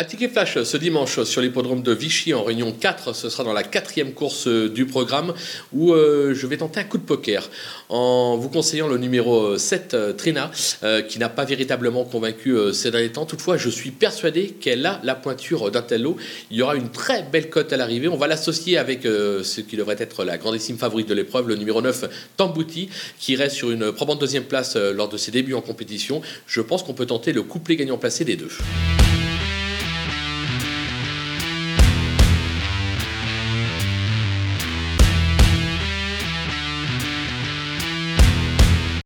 Un ticket flash ce dimanche sur l'hippodrome de Vichy en réunion 4. Ce sera dans la quatrième course euh, du programme où euh, je vais tenter un coup de poker en vous conseillant le numéro euh, 7 Trina qui n'a pas véritablement convaincu ces derniers temps. Toutefois, je suis persuadé qu'elle a la pointure d'un tel lot. Il y aura une très belle cote à l'arrivée. On va l'associer avec ce qui devrait être la grandissime favorite de l'épreuve, le numéro 9 Tambouti qui reste sur une probante deuxième place lors de ses débuts en compétition. Je pense qu'on peut tenter le couplet gagnant placé des deux.